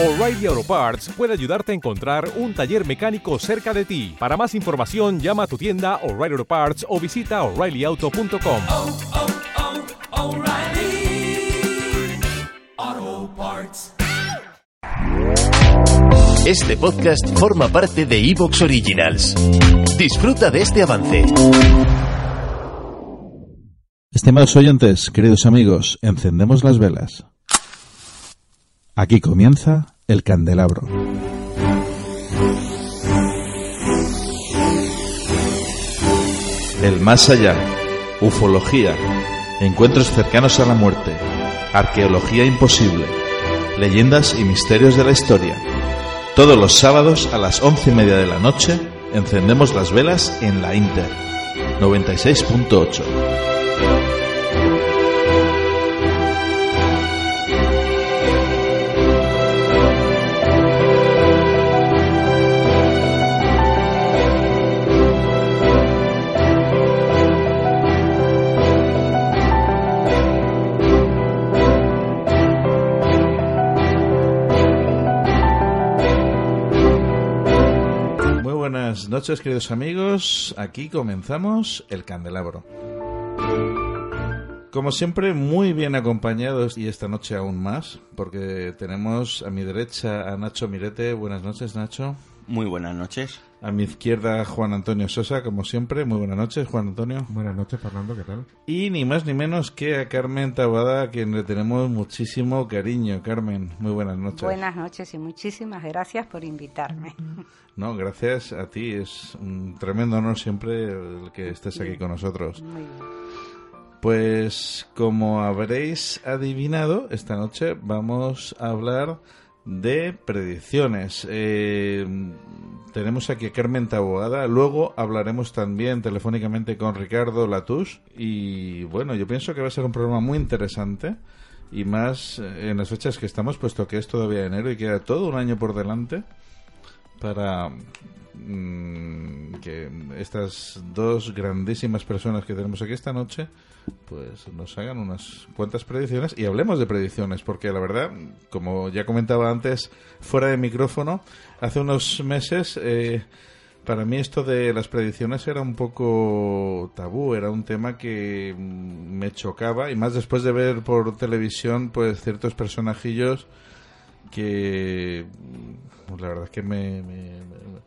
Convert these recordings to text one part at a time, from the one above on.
O'Reilly Auto Parts puede ayudarte a encontrar un taller mecánico cerca de ti. Para más información, llama a tu tienda O'Reilly Auto Parts o visita oreillyauto.com. oh, oh, Parts. Este podcast forma parte de Evox Originals. Disfruta de este avance. Estimados oyentes, queridos amigos, encendemos las velas. Aquí comienza el candelabro. El más allá, ufología, encuentros cercanos a la muerte, arqueología imposible, leyendas y misterios de la historia. Todos los sábados a las once y media de la noche encendemos las velas en la Inter 96.8. noches, queridos amigos. Aquí comenzamos el candelabro. Como siempre, muy bien acompañados y esta noche aún más, porque tenemos a mi derecha a Nacho Mirete. Buenas noches, Nacho. Muy buenas noches. A mi izquierda, Juan Antonio Sosa, como siempre. Muy buenas noches, Juan Antonio. Buenas noches, Fernando, ¿qué tal? Y ni más ni menos que a Carmen Tabada, a quien le tenemos muchísimo cariño. Carmen, muy buenas noches. Buenas noches y muchísimas gracias por invitarme. No, gracias a ti. Es un tremendo honor siempre el que estés aquí con nosotros. Muy bien. Pues como habréis adivinado, esta noche vamos a hablar de predicciones. Eh, tenemos aquí a Carmen Taboada, luego hablaremos también telefónicamente con Ricardo Latús. Y bueno, yo pienso que va a ser un programa muy interesante. Y más eh, en las fechas que estamos, puesto que es todavía enero y queda todo un año por delante para mm, que estas dos grandísimas personas que tenemos aquí esta noche pues nos hagan unas cuantas predicciones y hablemos de predicciones porque la verdad como ya comentaba antes fuera de micrófono hace unos meses eh, para mí esto de las predicciones era un poco tabú, era un tema que mm, me chocaba y más después de ver por televisión pues ciertos personajillos que mm, la verdad es que me, me- me-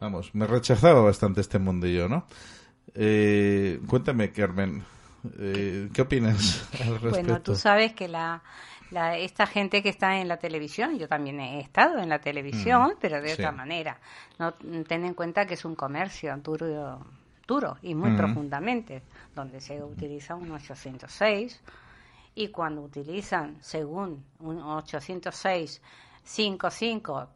vamos me rechazaba bastante este mundillo no Eh, cuéntame Carmen eh, qué opinas al respecto Bueno, tú sabes que la, la- esta gente que está en la televisión, yo también he estado en la televisión, Mm, pero de sí. otra manera. No ten en cuenta que es un comercio duro, duro y muy Mm. profundamente, donde se utiliza un 806 y cuando utilizan según un 806 55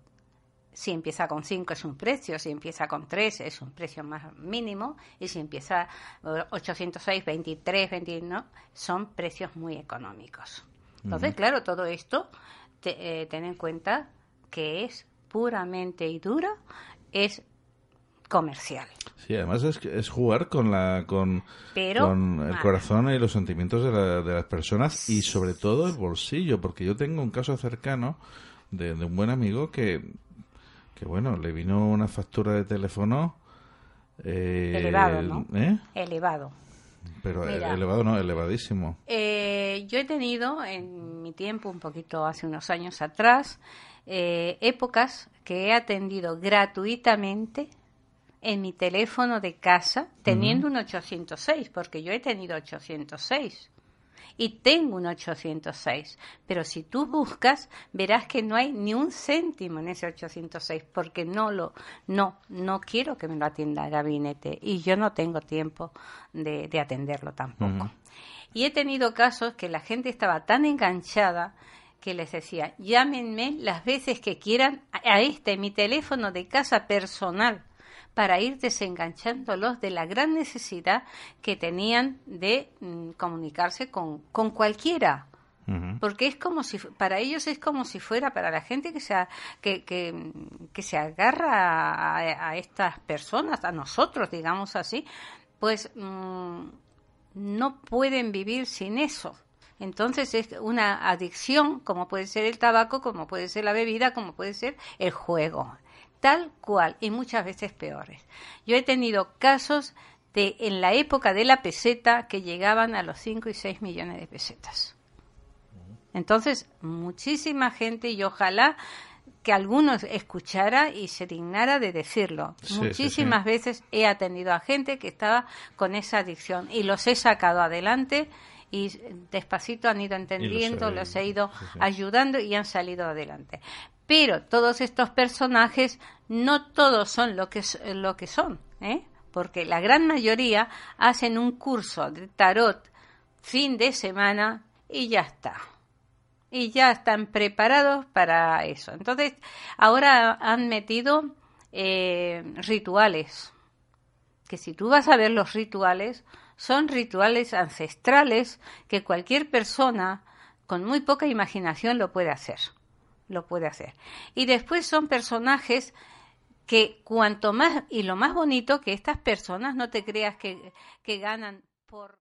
si empieza con 5 es un precio, si empieza con 3 es un precio más mínimo y si empieza eh, 806, 23, 21 son precios muy económicos. Entonces, claro, todo esto te- eh, ten en cuenta que es puramente y duro, es comercial. Sí, además es, jugar con la con, Pero, con el corazón y los sentimientos de, la- de las personas y sobre todo el bolsillo, porque yo tengo un caso cercano de, de un buen amigo que, que bueno, le vino una factura de teléfono eh, Elevado, ¿no? ¿eh? Elevado. Pero Mira. elevado no, elevadísimo. Eh, yo he tenido en mi tiempo, un poquito hace unos años atrás, eh, épocas que he atendido gratuitamente en mi teléfono de casa teniendo un 806, porque yo he tenido 806 y tengo un 806, pero si tú buscas verás que no hay ni un céntimo en ese 806 porque no lo no no quiero que me lo atienda el gabinete y yo no tengo tiempo de, de atenderlo tampoco. Y he tenido casos que la gente estaba tan enganchada que les decía, llámenme las veces que quieran a este, mi teléfono de casa personal, para ir desenganchándolos de la gran necesidad que tenían de mm, comunicarse con, con cualquiera. Porque es como si, para ellos es como si fuera, para la gente que se, que, que, que se agarra a, a estas personas, a nosotros, digamos así, pues mm, no pueden vivir sin eso. Entonces es una adicción, como puede ser el tabaco, como puede ser la bebida, como puede ser el juego. Tal cual, y muchas veces peores. Yo he tenido casos de en la época de la peseta que llegaban a los 5 y 6 millones de pesetas. Entonces, muchísima gente y ojalá que alguno escuchara y se dignara de decirlo. Sí, Muchísimas sí. veces he atendido a gente que estaba con esa adicción y los he sacado adelante y despacito han ido entendiendo, he- los he ido ayudando y han salido adelante. Pero todos estos personajes no todos son lo que, lo que son, ¿eh? porque la gran mayoría hacen un curso de tarot fin de semana y ya está y ya están preparados para eso. Entonces, ahora han metido eh, rituales, que si tú vas a ver los rituales, son rituales ancestrales que cualquier persona con muy poca imaginación lo puede hacer. Lo puede hacer. Y después son personajes que cuanto más, y lo más bonito, que estas personas no te creas que, que ganan por...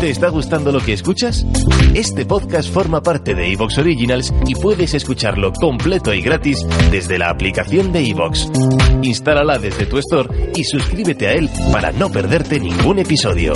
¿Te está gustando lo que escuchas? Este podcast forma parte de Evox Originals y puedes escucharlo completo y gratis desde la aplicación de Evox. Instálala desde tu store y suscríbete a él para no perderte ningún episodio.